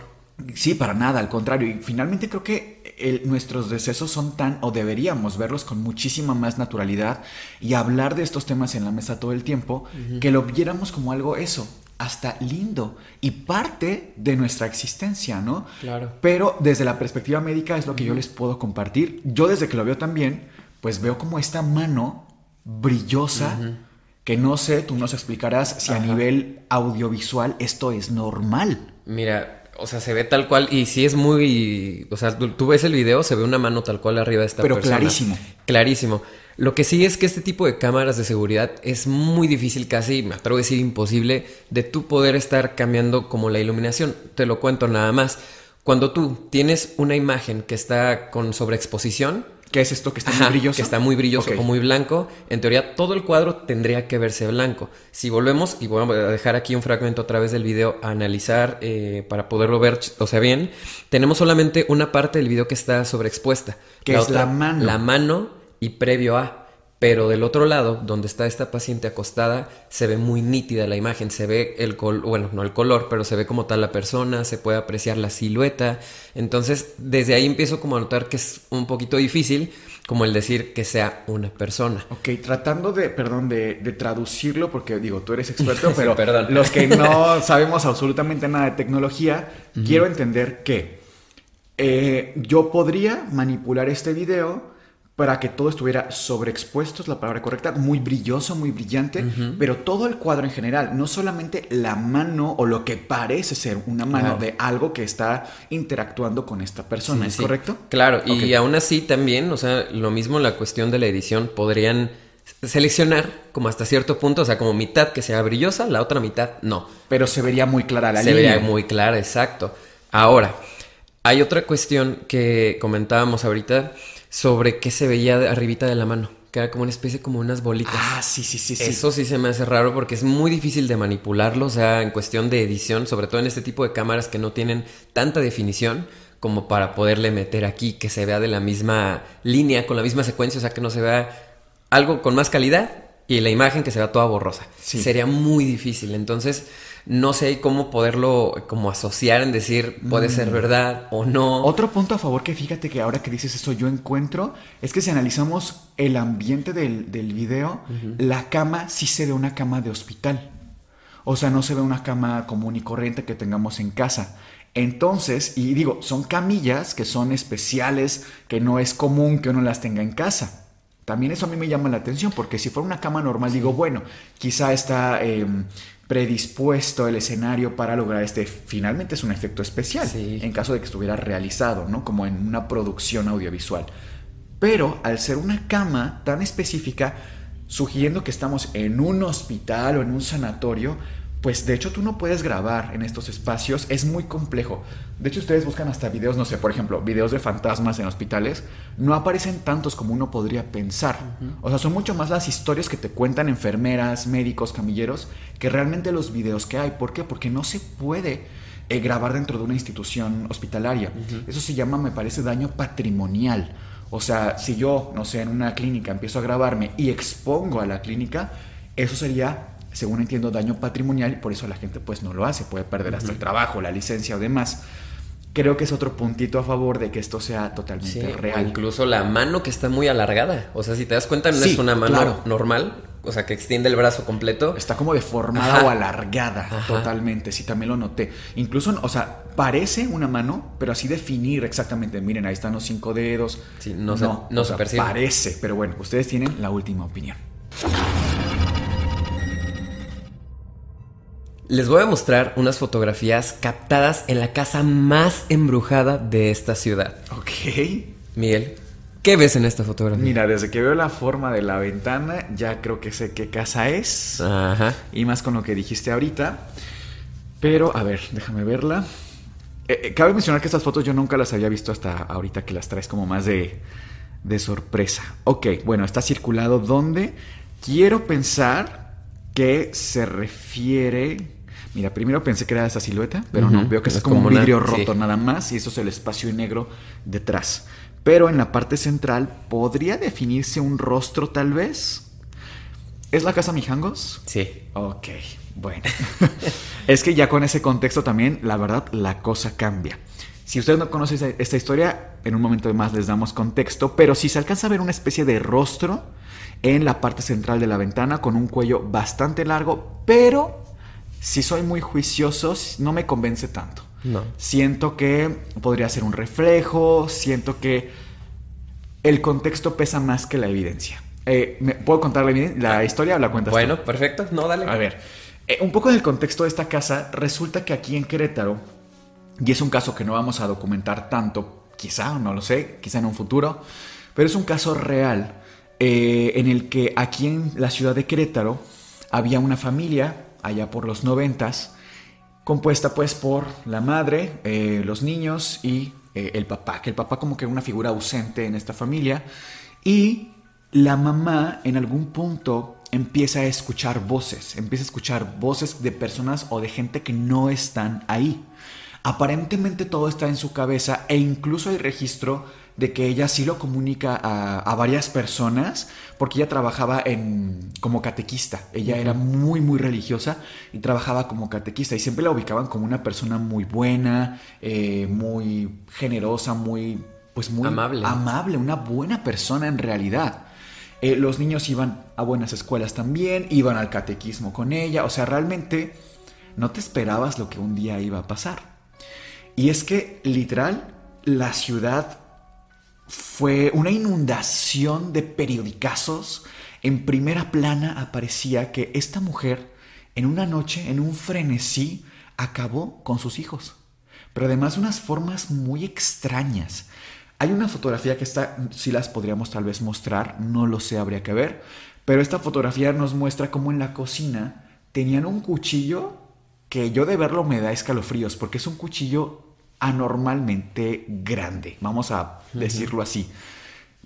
Sí, para nada, al contrario. Y finalmente creo que el- nuestros decesos son tan, o deberíamos verlos con muchísima más naturalidad y hablar de estos temas en la mesa todo el tiempo, que lo viéramos como algo eso, hasta lindo y parte de nuestra existencia, ¿no? Claro. Pero desde la perspectiva médica es lo que yo les puedo compartir. Yo desde que lo veo también, pues veo como esta mano brillosa, que no sé, tú nos explicarás si a nivel audiovisual esto es normal. Mira, o sea, se ve tal cual y sí es muy... O sea, tú, tú ves el video, se ve una mano tal cual arriba de esta Pero persona. clarísimo. Clarísimo. Lo que sí es que este tipo de cámaras de seguridad es muy difícil, casi, me atrevo a decir imposible, de tú poder estar cambiando como la iluminación. Te lo cuento nada más. Cuando tú tienes una imagen que está con sobreexposición, ¿Qué es esto que está Ajá, muy brilloso? Que está muy brilloso o muy blanco. En teoría, todo el cuadro tendría que verse blanco. Si volvemos, y voy a dejar aquí un fragmento a través del video a analizar eh, para poderlo ver, o sea, bien, tenemos solamente una parte del video que está sobreexpuesta. Que es la mano. La mano y previo a. Pero del otro lado, donde está esta paciente acostada, se ve muy nítida la imagen, se ve el color, bueno, no el color, pero se ve como tal la persona, se puede apreciar la silueta. Entonces, desde ahí empiezo como a notar que es un poquito difícil, como el decir que sea una persona. Ok, tratando de, perdón, de, de traducirlo, porque digo, tú eres experto, pero los que no sabemos absolutamente nada de tecnología, quiero entender que eh, yo podría manipular este video para que todo estuviera sobreexpuesto, es la palabra correcta, muy brilloso, muy brillante, pero todo el cuadro en general, no solamente la mano o lo que parece ser una mano Claro. de algo que está interactuando con esta persona, Sí, ¿es sí. correcto? Claro, y aún así también, o sea, lo mismo la cuestión de la edición, podrían seleccionar como hasta cierto punto, o sea, como mitad que sea brillosa, la otra mitad no. Pero se vería muy clara la Se línea. vería muy clara, exacto. Ahora, hay otra cuestión que comentábamos ahorita sobre qué se veía arribita de la mano, que era como una especie como unas bolitas. Ah, sí, sí, sí, sí. Eso sí se me hace raro porque es muy difícil de manipularlo, o sea, en cuestión de edición, sobre todo en este tipo de cámaras que no tienen tanta definición como para poderle meter aquí que se vea de la misma línea, con la misma secuencia, o sea, que no se vea algo con más calidad y la imagen que se vea toda borrosa. Sí. Sería muy difícil, entonces no sé cómo poderlo como asociar en decir puede ser verdad o no. Otro punto a favor que fíjate que ahora que dices eso yo encuentro es que si analizamos el ambiente del, del video, la cama sí se ve una cama de hospital. O sea, no se ve una cama común y corriente que tengamos en casa. Entonces, y digo, son camillas que son especiales, que no es común que uno las tenga en casa. También eso a mí me llama la atención, porque si fuera una cama normal, digo, bueno, quizá está eh, predispuesto el escenario para lograr este, finalmente es un efecto especial, Sí. en caso de que estuviera realizado, ¿no? Como en una producción audiovisual. Pero al ser una cama tan específica, sugiriendo que estamos en un hospital o en un sanatorio, pues de hecho tú no puedes grabar en estos espacios, es muy complejo. De hecho ustedes buscan hasta videos, no sé, por ejemplo, videos de fantasmas en hospitales, no aparecen tantos como uno podría pensar. O sea, son mucho más las historias que te cuentan enfermeras, médicos, camilleros, que realmente los videos que hay. ¿Por qué? Porque no se puede eh, grabar dentro de una institución hospitalaria. Eso se llama, me parece, daño patrimonial. O sea, si yo, no sé, en una clínica empiezo a grabarme y expongo a la clínica, eso sería, según entiendo, daño patrimonial y por eso la gente pues no lo hace, puede perder hasta el trabajo, la licencia o demás. Creo que es otro puntito a favor de que esto sea totalmente Sí, o real. incluso la mano que está muy alargada. O sea, si te das cuenta, no Sí, es una mano claro. normal, o sea, que extiende el brazo completo. Está como deformada Ajá. o alargada, Ajá. totalmente. Sí, también lo noté. Incluso, o sea, parece una mano, pero así definir exactamente. Miren, ahí están los cinco dedos. Sí, no se- no se sea, percibe. Parece, pero bueno, ustedes tienen la última opinión. Les voy a mostrar unas fotografías captadas en la casa más embrujada de esta ciudad. Ok. Miguel, ¿qué ves en esta fotografía? Mira, desde que veo la forma de la ventana, ya creo que sé qué casa es. Ajá. Y más con lo que dijiste ahorita. Pero, a ver, déjame verla. Eh, eh, cabe mencionar que estas fotos yo nunca las había visto hasta ahorita que las traes como más de, de sorpresa. Ok, bueno, está circulado donde quiero pensar que se refiere... Mira, primero pensé que era esa silueta, pero no, veo que es es como, como un una- vidrio sí. roto nada más y eso es el espacio negro detrás. Pero en la parte central podría definirse un rostro tal vez. ¿Es la casa Mijangos? Sí. Ok, bueno. es que ya con ese contexto también, la verdad, la cosa cambia. Si ustedes no conocen esta historia, en un momento más les damos contexto, pero si se alcanza a ver una especie de rostro en la parte central de la ventana con un cuello bastante largo, pero si soy muy juicioso, no me convence tanto. No. Siento que podría ser un reflejo, siento que el contexto pesa más que la evidencia. Eh, ¿me- ¿Puedo contar la, la historia o la cuentas tú? Bueno, perfecto. No, dale. A ver, eh, un poco del contexto de esta casa, resulta que aquí en Querétaro, y es un caso que no vamos a documentar tanto, quizá, no lo sé, quizá en un futuro, pero es un caso real eh, en el que aquí en la ciudad de Querétaro había una familia, allá por los noventas, compuesta pues por la madre, eh, los niños y eh, el papá, que el papá como que era una figura ausente en esta familia y la mamá en algún punto empieza a escuchar voces, empieza a escuchar voces de personas o de gente que no están ahí. Aparentemente todo está en su cabeza e incluso hay registro de que ella sí lo comunica a, a varias personas porque ella trabajaba en, como catequista. Ella era muy, muy religiosa y trabajaba como catequista y siempre la ubicaban como una persona muy buena, eh, muy generosa, muy, pues muy Amable. amable, una buena persona en realidad. Eh, los niños iban a buenas escuelas también, iban al catequismo con ella, o sea, realmente no te esperabas lo que un día iba a pasar. Y es que, literal, la ciudad fue una inundación de periodicazos. En primera plana aparecía que esta mujer, en una noche, en un frenesí, acabó con sus hijos. Pero además de unas formas muy extrañas. Hay una fotografía que está, si las podríamos tal vez mostrar, no lo sé, habría que ver. Pero esta fotografía nos muestra cómo en la cocina tenían un cuchillo que yo de verlo me da escalofríos, porque es un cuchillo anormalmente grande, vamos a decirlo así.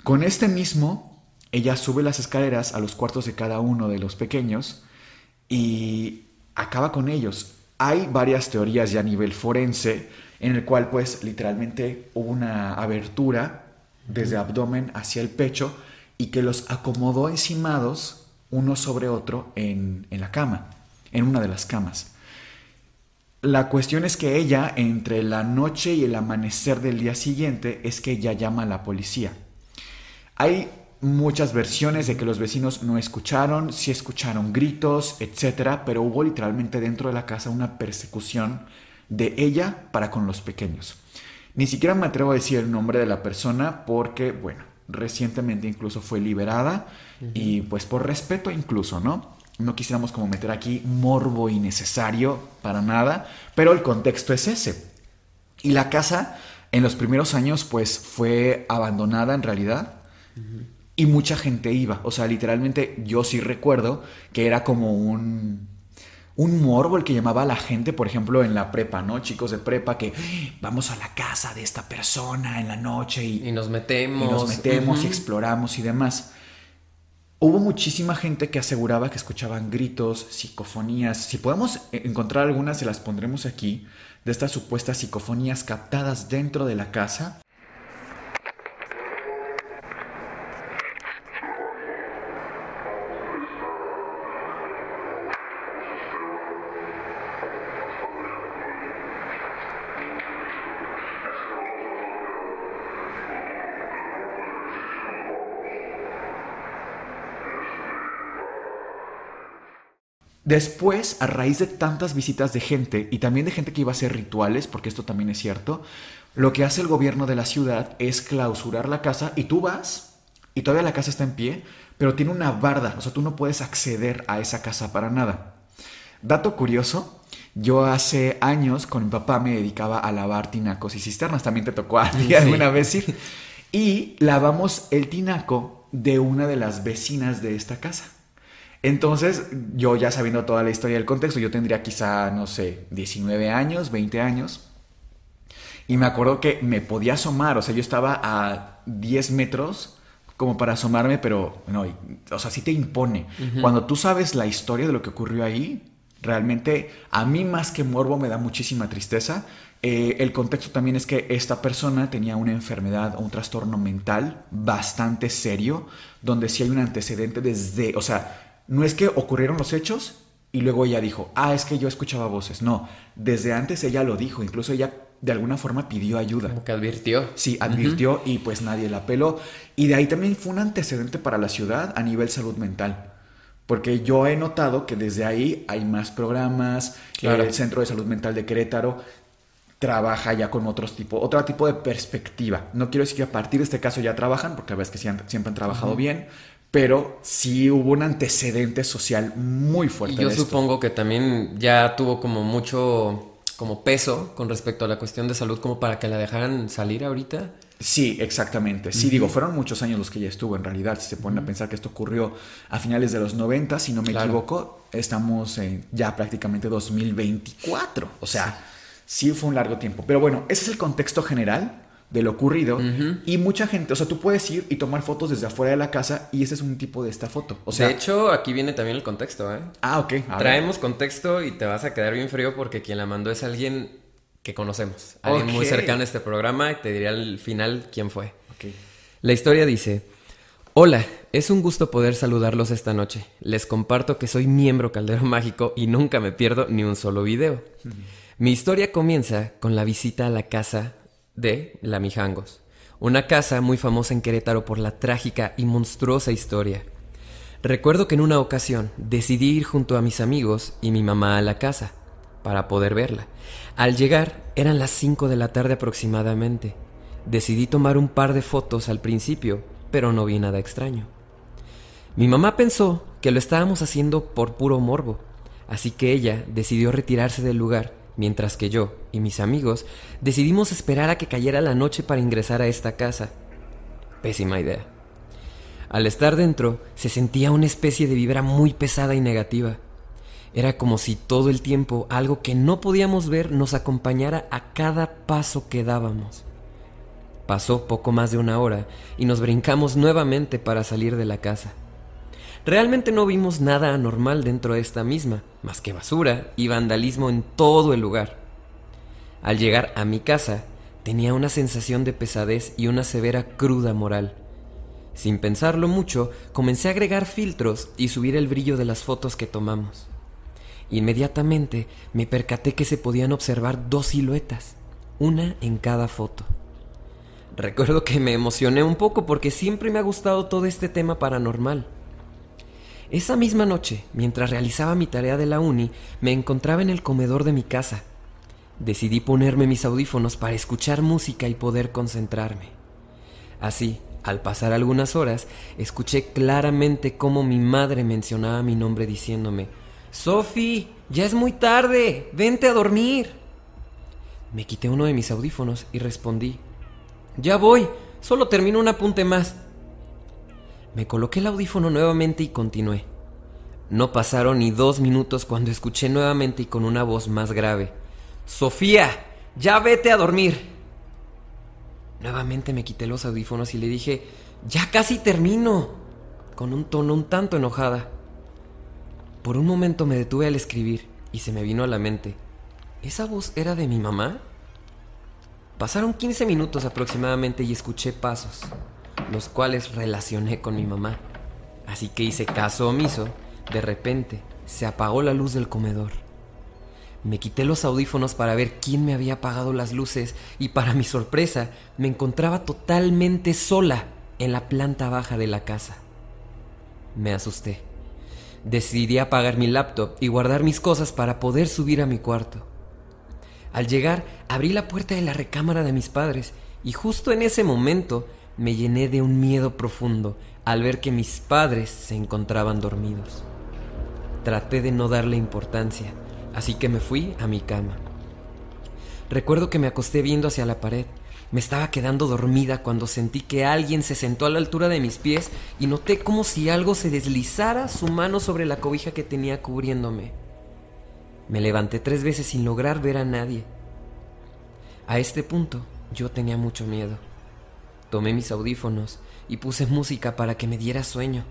Con este mismo, ella sube las escaleras a los cuartos de cada uno de los pequeños y acaba con ellos. Hay varias teorías ya a nivel forense en el cual pues literalmente hubo una abertura desde abdomen hacia el pecho y que los acomodó encimados uno sobre otro en, en la cama, en una de las camas. La cuestión es que ella, entre la noche y el amanecer del día siguiente, es que ella llama a la policía. Hay muchas versiones de que los vecinos no escucharon, sí escucharon gritos, etcétera, pero hubo literalmente dentro de la casa una persecución de ella para con los pequeños. Ni siquiera me atrevo a decir el nombre de la persona porque, bueno, recientemente incluso fue liberada y pues por respeto incluso, ¿no? No quisiéramos como meter aquí morbo innecesario para nada, pero el contexto es ese. Y la casa en los primeros años pues fue abandonada en realidad y mucha gente iba. O sea, literalmente yo sí recuerdo que era como un, un morbo el que llamaba a la gente, por ejemplo, en la prepa, ¿no? Chicos de prepa que "Ah, vamos a la casa de esta persona en la noche y, Y nos metemos. y nos metemos y exploramos y demás. Hubo muchísima gente que aseguraba que escuchaban gritos, psicofonías. Si podemos eh, encontrar algunas, se las pondremos aquí, de estas supuestas psicofonías captadas dentro de la casa. Después, a raíz de tantas visitas de gente y también de gente que iba a hacer rituales, porque esto también es cierto, lo que hace el gobierno de la ciudad es clausurar la casa y tú vas y todavía la casa está en pie, pero tiene una barda, o sea, tú no puedes acceder a esa casa para nada. Dato curioso, yo hace años con mi papá me dedicaba a lavar tinacos y cisternas, también te tocó a ti Sí. alguna vez ir. Y lavamos el tinaco de una de las vecinas de esta casa. Entonces, yo ya sabiendo toda la historia del contexto, yo tendría quizá, no sé, 19 años, 20 años. Y me acuerdo que me podía asomar, o sea, yo estaba a 10 metros como para asomarme, pero no, o sea, sí te impone. Cuando tú sabes la historia de lo que ocurrió ahí, realmente a mí más que morbo me da muchísima tristeza. Eh, el contexto también es que esta persona tenía una enfermedad o un trastorno mental bastante serio, donde sí hay un antecedente desde, o sea, no es que ocurrieron los hechos y luego ella dijo, ah, es que yo escuchaba voces. No, desde antes ella lo dijo, incluso ella de alguna forma pidió ayuda. Como que advirtió. Sí, advirtió y pues nadie la peló. Y de ahí también fue un antecedente para la ciudad a nivel salud mental. Porque yo he notado que desde ahí hay más programas, Claro. el Centro de Salud Mental de Querétaro trabaja ya con otros tipo, otro tipo de perspectiva. No quiero decir que a partir de este caso ya trabajan, porque a veces que sí han- siempre han trabajado bien, pero sí hubo un antecedente social muy fuerte. Y yo de esto. supongo que también ya tuvo como mucho como peso con respecto a la cuestión de salud como para que la dejaran salir ahorita. Sí, exactamente. Sí, digo, fueron muchos años los que ella estuvo en realidad. Si se ponen a pensar que esto ocurrió a finales de los 90, si no me Claro. equivoco, estamos en ya prácticamente 2024. O sea, sí fue un largo tiempo. Pero bueno, ese es el contexto general de lo ocurrido. Y mucha gente, o sea, tú puedes ir y tomar fotos desde afuera de la casa y ese es un tipo de esta foto. O sea, de hecho, aquí viene también el contexto, ¿eh? ah, ok. a ver. Traemos contexto y te vas a quedar bien frío porque quien la mandó es alguien que conocemos. Alguien muy cercano a este programa y te diré al final quién fue. Ok. La historia dice, Hola, es un gusto poder saludarlos esta noche. Les comparto que soy miembro Caldero Mágico y nunca me pierdo ni un solo video. Mi historia comienza con la visita a la casa de La Mijangos, una casa muy famosa en Querétaro por la trágica y monstruosa historia. Recuerdo que en una ocasión decidí ir junto a mis amigos y mi mamá a la casa para poder verla. Al llegar eran las 5 de la tarde aproximadamente. Decidí tomar un par de fotos al principio, pero no vi nada extraño. Mi mamá pensó que lo estábamos haciendo por puro morbo, así que ella decidió retirarse del lugar, mientras que yo y mis amigos decidimos esperar a que cayera la noche para ingresar a esta casa. Pésima idea. Al estar dentro, se sentía una especie de vibra muy pesada y negativa. Era como si todo el tiempo algo que no podíamos ver nos acompañara a cada paso que dábamos. Pasó poco más de una hora y nos brincamos nuevamente para salir de la casa. Realmente no vimos nada anormal dentro de esta misma, más que basura y vandalismo en todo el lugar. Al llegar a mi casa, tenía una sensación de pesadez y una severa cruda moral. Sin pensarlo mucho, comencé a agregar filtros y subir el brillo de las fotos que tomamos. Inmediatamente me percaté que se podían observar dos siluetas, una en cada foto. Recuerdo que me emocioné un poco porque siempre me ha gustado todo este tema paranormal. Esa misma noche, mientras realizaba mi tarea de la uni, me encontraba en el comedor de mi casa. Decidí ponerme mis audífonos para escuchar música y poder concentrarme. Así, al pasar algunas horas, escuché claramente cómo mi madre mencionaba mi nombre diciéndome, Sophie, ya es muy tarde, vente a dormir. Me quité uno de mis audífonos y respondí, Ya voy, solo termino un apunte más. Me coloqué el audífono nuevamente y continué. No pasaron ni dos minutos cuando escuché nuevamente y con una voz más grave, Sofía, ya vete a dormir. Nuevamente me quité los audífonos y le dije, ya casi termino, con un tono un tanto enojada. Por un momento me detuve al escribir y se me vino a la mente, ¿esa voz era de mi mamá? Pasaron 15 minutos aproximadamente y escuché pasos, los cuales relacioné con mi mamá. Así que hice caso omiso. De repente, se apagó la luz del comedor. Me quité los audífonos para ver quién me había apagado las luces y para mi sorpresa me encontraba totalmente sola en la planta baja de la casa. Me asusté. Decidí apagar mi laptop y guardar mis cosas para poder subir a mi cuarto. Al llegar, abrí la puerta de la recámara de mis padres y justo en ese momento me llené de un miedo profundo al ver que mis padres se encontraban dormidos. Traté de no darle importancia, así que me fui a mi cama. Recuerdo que me acosté viendo hacia la pared. Me estaba quedando dormida cuando sentí que alguien se sentó a la altura de mis pies y noté como si algo se deslizara su mano sobre la cobija que tenía cubriéndome. Me levanté tres veces sin lograr ver a nadie. A este punto yo tenía mucho miedo. Tomé mis audífonos y puse música para que me diera sueño.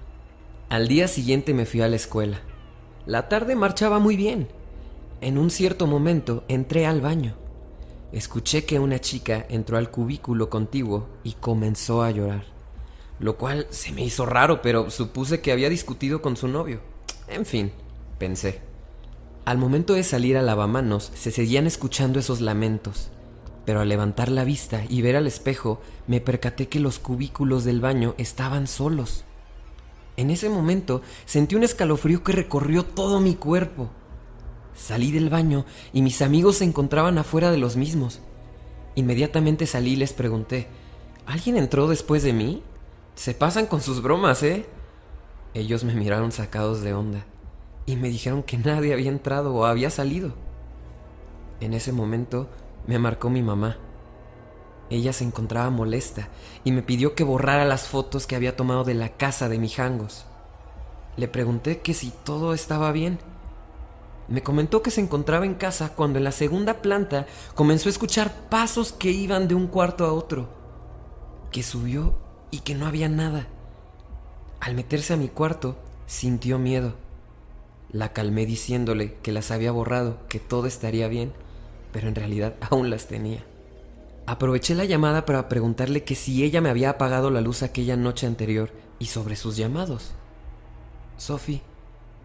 Al día siguiente me fui a la escuela. La tarde marchaba muy bien. En un cierto momento entré al baño. Escuché que una chica entró al cubículo contiguo y comenzó a llorar, lo cual se me hizo raro, pero supuse que había discutido con su novio. En fin, pensé. Al momento de salir al lavamanos, se seguían escuchando esos lamentos. Pero al levantar la vista y ver al espejo, me percaté que los cubículos del baño estaban solos. En ese momento sentí un escalofrío que recorrió todo mi cuerpo. Salí del baño y mis amigos se encontraban afuera de los mismos. Inmediatamente salí y les pregunté, ¿alguien entró después de mí? Se pasan con sus bromas, ¿eh? Ellos me miraron sacados de onda y me dijeron que nadie había entrado o había salido. En ese momento me marcó mi mamá. Ella se encontraba molesta y me pidió que borrara las fotos que había tomado de la casa de Mijangos. Le pregunté que si todo estaba bien. Me comentó que se encontraba en casa cuando en la segunda planta comenzó a escuchar pasos que iban de un cuarto a otro, que subió y que no había nada. Al meterse a mi cuarto, sintió miedo. La calmé diciéndole que las había borrado, que todo estaría bien, pero en realidad aún las tenía. Aproveché la llamada para preguntarle que si ella me había apagado la luz aquella noche anterior y sobre sus llamados. Sophie,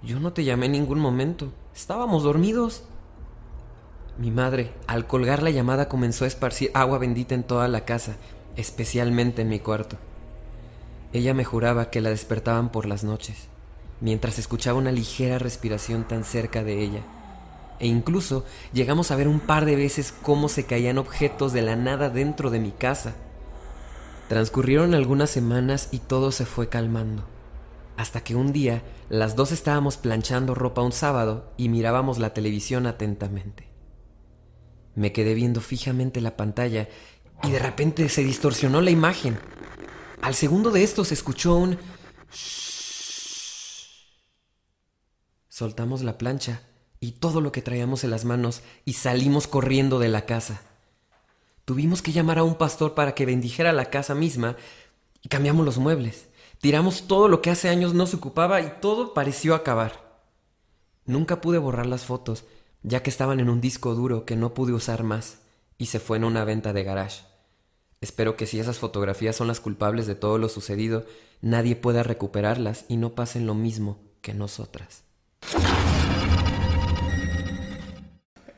yo no te llamé en ningún momento. Estábamos dormidos. Mi madre, al colgar la llamada, comenzó a esparcir agua bendita en toda la casa, especialmente en mi cuarto. Ella me juraba que la despertaban por las noches, mientras escuchaba una ligera respiración tan cerca de ella. E incluso llegamos a ver un par de veces cómo se caían objetos de la nada dentro de mi casa. Transcurrieron algunas semanas y todo se fue calmando. Hasta que un día las dos estábamos planchando ropa un sábado y mirábamos la televisión atentamente. Me quedé viendo fijamente la pantalla y de repente se distorsionó la imagen. Al segundo de esto se escuchó un... Soltamos la plancha y todo lo que traíamos en las manos y salimos corriendo de la casa. Tuvimos que llamar a un pastor para que bendijera la casa misma y cambiamos los muebles. Tiramos todo lo que hace años no se ocupaba y todo pareció acabar. Nunca pude borrar las fotos, ya que estaban en un disco duro que no pude usar más y se fue en una venta de garage. Espero que si esas fotografías son las culpables de todo lo sucedido, nadie pueda recuperarlas y no pasen lo mismo que nosotras.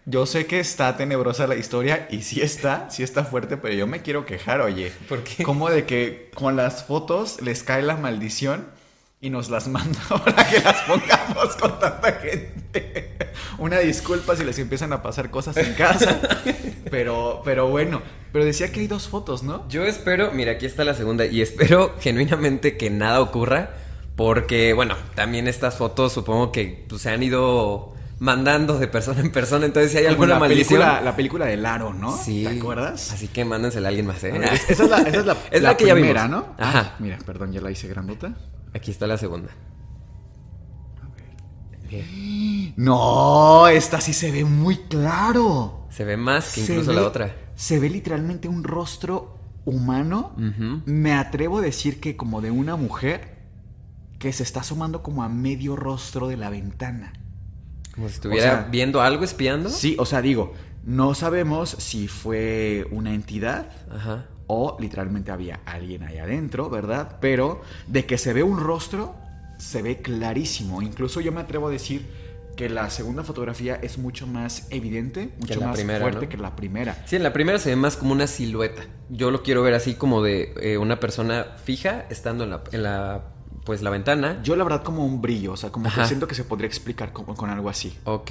Yo sé que está tenebrosa la historia y sí está, sí está fuerte, pero yo me quiero quejar, oye. ¿Por qué? Como de que con las fotos les cae la maldición y nos las manda para que las pongamos con tanta gente. Una disculpa si les empiezan a pasar cosas en casa, pero, pero bueno. Pero decía que hay dos fotos, ¿no? Yo espero, mira, aquí está la segunda y espero genuinamente que nada ocurra porque, bueno, también estas fotos supongo que pues, se han ido mandando de persona en persona. Entonces, si hay Como alguna la maldición. película, la película de Laro, ¿no? Sí. ¿Te acuerdas? Así que mándensela a alguien más, ¿eh? Esa es la, esa es la, Es la que ya primera, vimos. ¿no? Ajá. Ah, mira, perdón, ya la hice grandota. Aquí está la segunda. Bien. No, esta sí se ve muy claro. Se ve más que incluso ve- la otra. Se ve literalmente un rostro humano. Me atrevo a decir que como de una mujer que se está asomando como a medio rostro de la ventana. Como si estuviera O sea, viendo algo, espiando. Sí, o sea, digo, no sabemos si fue una entidad Ajá. o literalmente había alguien ahí adentro, ¿verdad? Pero de que se ve un rostro, se ve clarísimo. Incluso yo me atrevo a decir que la segunda fotografía es mucho más evidente, mucho más primera, fuerte ¿no? que la primera. Sí, en la primera se ve más como una silueta. Yo lo quiero ver así como de eh, una persona fija estando en la, en la pues la ventana. Yo la verdad como un brillo, o sea, como Ajá. que siento que se podría explicar como con algo así. Ok.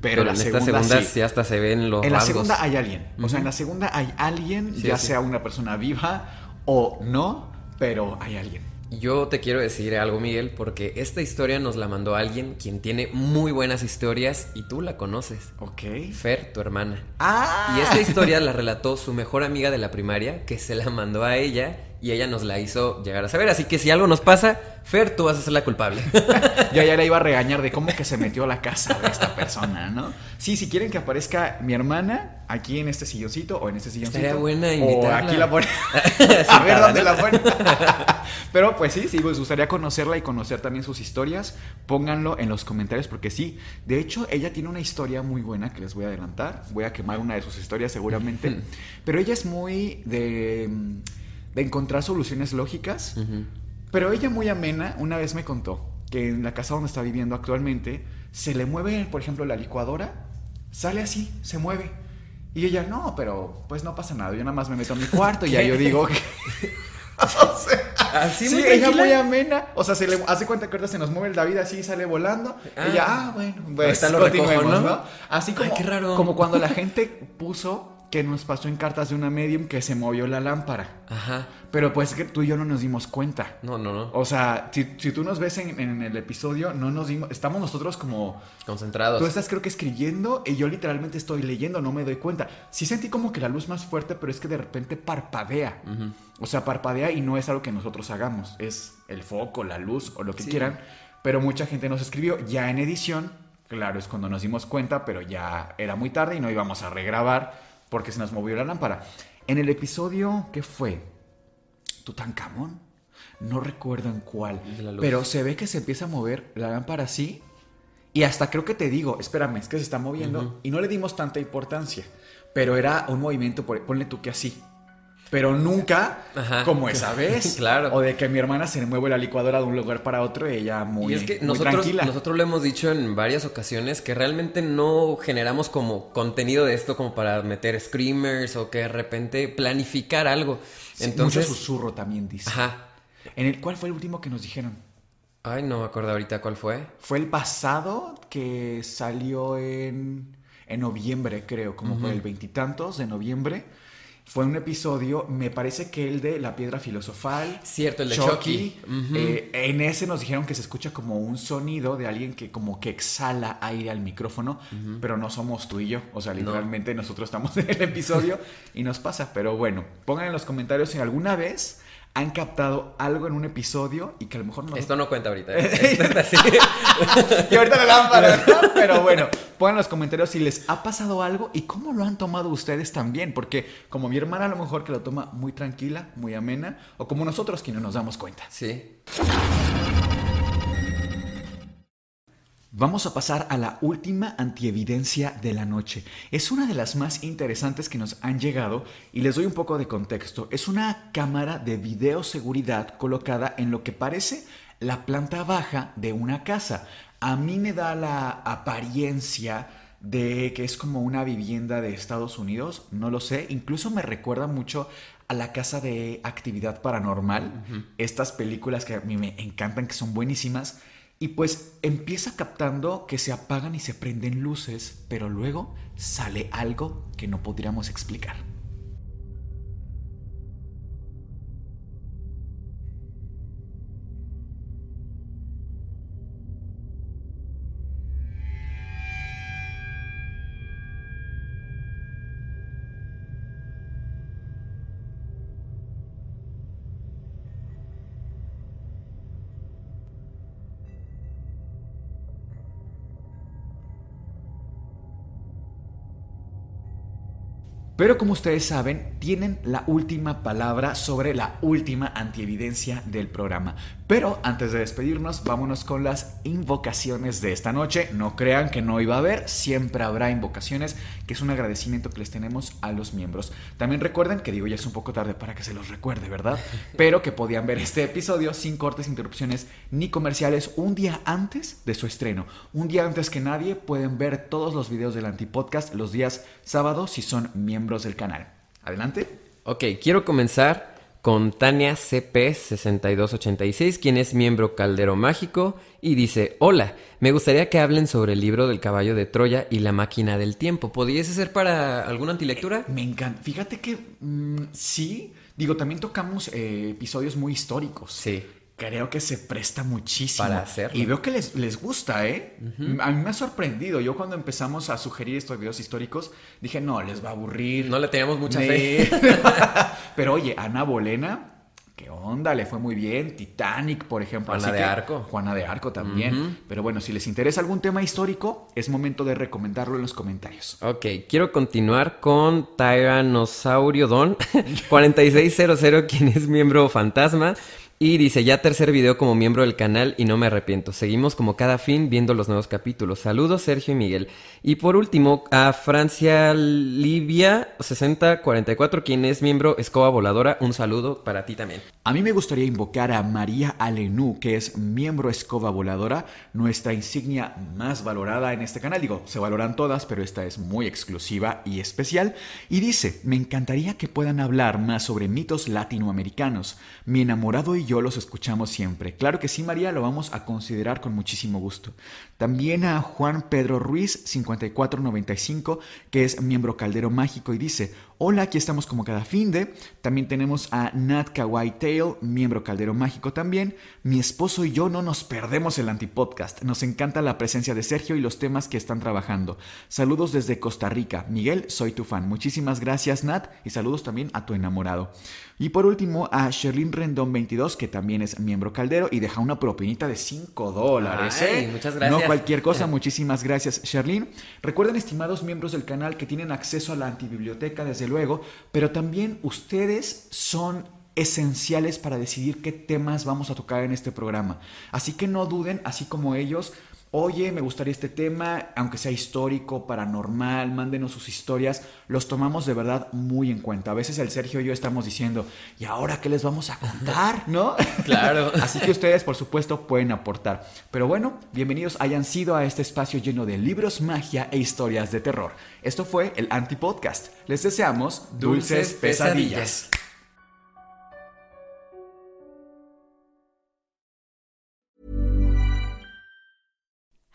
Pero la en esta segunda segunda sí. sí hasta se ven los En la segunda hay alguien. O sea, en la segunda hay alguien, Sí, ya sí. sea una persona viva o no, pero hay alguien. Yo te quiero decir algo, Miguel, porque esta historia nos la mandó alguien quien tiene muy buenas historias y tú la conoces. Ok. Fer, tu hermana. ¡Ah! Y esta historia la relató su mejor amiga de la primaria, que se la mandó a ella y ella nos la hizo llegar a saber. Así que si algo nos pasa, Fer, tú vas a ser la culpable. Yo ya la iba a regañar de cómo que se metió a la casa de esta persona, ¿no? Sí, si quieren que aparezca mi hermana aquí en este silloncito o en este silloncito. Estaría buena O invitarla. aquí la ponen. A ver dónde la ponen. Pero pues sí, sí, me gustaría conocerla y conocer también sus historias. Pónganlo en los comentarios porque sí. De hecho, ella tiene una historia muy buena que les voy a adelantar. Voy a quemar una de sus historias seguramente. Pero ella es muy de, de encontrar soluciones lógicas. Pero ella muy amena una vez me contó que en la casa donde está viviendo actualmente se le mueve, por ejemplo, la licuadora, sale así, se mueve. Y ella, no, pero pues no pasa nada, yo nada más me meto a mi cuarto y ya yo digo que... o sea, Así sí, muy ella tranquila. muy amena. O sea, se le hace cuenta que ahorita se nos mueve el David así y sale volando. Ah. ella, ah, bueno, pues lo recojo, ¿no? ¿no? Así como, Ay, qué raro. como cuando la gente puso que nos pasó en cartas de una medium que se movió la lámpara. Ajá. Pero pues que tú y yo no nos dimos cuenta. No, no, no. O sea, si, si tú nos ves en, en el episodio, no nos dimos, estamos nosotros como Concentrados. Tú estás creo que escribiendo y yo literalmente estoy leyendo, no me doy cuenta. Sí sentí como que la luz más fuerte, pero es que de repente parpadea. O sea, parpadea y no es algo que nosotros hagamos. Es el foco, la luz o lo que Sí. quieran. Pero mucha gente nos escribió ya en edición. Claro, es cuando nos dimos cuenta, pero ya era muy tarde y no íbamos a regrabar porque se nos movió la lámpara. En el episodio, ¿qué fue? Tutankamón. No recuerdo en cuál. Pero se ve que se empieza a mover la lámpara así. Y hasta creo que te digo, espérame, es que se está moviendo. Y no le dimos tanta importancia. Pero era un movimiento, por, ponle tú que así. Pero nunca Ajá. como esa vez. Claro. O de que mi hermana se mueve la licuadora de un lugar para otro y ella muy, y es que muy nosotros, tranquila. nosotros lo hemos dicho en varias ocasiones que realmente no generamos como contenido de esto como para meter screamers o que de repente planificar algo. Sí, Entonces, Mucho susurro también dice. ajá. En el, ¿Cuál fue el último que nos dijeron? Ay, no me acuerdo ahorita cuál fue. Fue el pasado que salió en, en noviembre, creo, como por el veintitantos de noviembre. Fue un episodio, me parece que el de La Piedra Filosofal. Cierto, el de Chucky. Eh, en ese nos dijeron que se escucha como un sonido de alguien que como que exhala aire al micrófono, pero no somos tú y yo. O sea, literalmente nosotros estamos en el episodio y nos pasa. Pero bueno, pongan en los comentarios si alguna vez han captado algo en un episodio y que a lo mejor no Esto no cuenta ahorita. ¿eh? Esto está así. y ahorita la. Pero bueno, pongan en los comentarios si les ha pasado algo y cómo lo han tomado ustedes también. Porque como mi hermana a lo mejor que lo toma muy tranquila, muy amena, o como nosotros que no nos damos cuenta. Sí. Vamos a pasar a la última antievidencia de la noche. Es una de las más interesantes que nos han llegado y les doy un poco de contexto. Es una cámara de videoseguridad colocada en lo que parece la planta baja de una casa. A mí me da la apariencia de que es como una vivienda de Estados Unidos, no lo sé, incluso me recuerda mucho a la casa de actividad paranormal, estas películas que a mí me encantan, que son buenísimas, y pues empieza captando que se apagan y se prenden luces, pero luego sale algo que no podríamos explicar. Pero como ustedes saben, tienen la última palabra sobre la última antievidencia del programa. Pero antes de despedirnos, vámonos con las invocaciones de esta noche. No crean que no iba a haber, siempre habrá invocaciones, que es un agradecimiento que les tenemos a los miembros. También recuerden que digo ya es un poco tarde para que se los recuerde, ¿verdad? Pero que podían ver este episodio sin cortes, interrupciones ni comerciales un día antes de su estreno. Un día antes que nadie pueden ver todos los videos del Antipodcast los días sábados si son miembros del canal. Adelante. Ok, quiero comenzar con Tania CP6286, quien es miembro Caldero Mágico, y dice, hola, me gustaría que hablen sobre el libro del caballo de Troya y la máquina del tiempo. ¿Podríase ser para alguna antilectura? Me encanta. Fíjate que mm, sí, digo, también tocamos eh, episodios muy históricos. Sí. Creo que se presta muchísimo. Para hacerlo. Y veo que les, les gusta, ¿eh? A mí me ha sorprendido. Yo cuando empezamos a sugerir estos videos históricos, dije, no, les va a aburrir. No le teníamos mucha fe. Pero oye, Ana Bolena, ¿qué onda? Le fue muy bien. Titanic, por ejemplo. Juana Así de que- Arco. Juana de Arco también. Pero bueno, si les interesa algún tema histórico, es momento de recomendarlo en los comentarios. Ok, quiero continuar con Tyrannosaurio Don 4600, quien es miembro fantasma. Y dice, ya tercer video como miembro del canal y no me arrepiento. Seguimos como cada fin viendo los nuevos capítulos. Saludos Sergio y Miguel. Y por último, a Francia Livia 6044, quien es miembro Escoba Voladora. Un saludo para ti también. A mí me gustaría invocar a María Alenú, que es miembro Escoba Voladora, nuestra insignia más valorada en este canal. Digo, se valoran todas, pero esta es muy exclusiva y especial. Y dice, me encantaría que puedan hablar más sobre mitos latinoamericanos. Mi enamorado y yo los escuchamos siempre. Claro que sí, María, lo vamos a considerar con muchísimo gusto. También a Juan Pedro Ruiz, 5495, que es miembro Caldero Mágico y dice, hola, aquí estamos como cada fin de. También tenemos a Nat Kawaii Tail, miembro Caldero Mágico también. Mi esposo y yo no nos perdemos el antipodcast. Nos encanta la presencia de Sergio y los temas que están trabajando. Saludos desde Costa Rica. Miguel, soy tu fan. Muchísimas gracias, Nat, y saludos también a tu enamorado. Y por último, a Sherlyn Rendón 22, que también es miembro caldero y deja una propinita de 5 dólares. ¿eh? muchas gracias. No cualquier cosa, muchísimas gracias, Sherlyn. Recuerden, estimados miembros del canal, que tienen acceso a la antibiblioteca, desde luego, pero también ustedes son esenciales para decidir qué temas vamos a tocar en este programa. Así que no duden, así como ellos, oye, me gustaría este tema, aunque sea histórico, paranormal, mándenos sus historias, los tomamos de verdad muy en cuenta. A veces el Sergio y yo estamos diciendo, ¿y ahora qué les vamos a contar? ¿No? Claro. Así que ustedes, por supuesto, pueden aportar. Pero bueno, bienvenidos hayan sido a este espacio lleno de libros, magia e historias de terror. Esto fue el Anti-Podcast. Les deseamos dulces, pesadillas.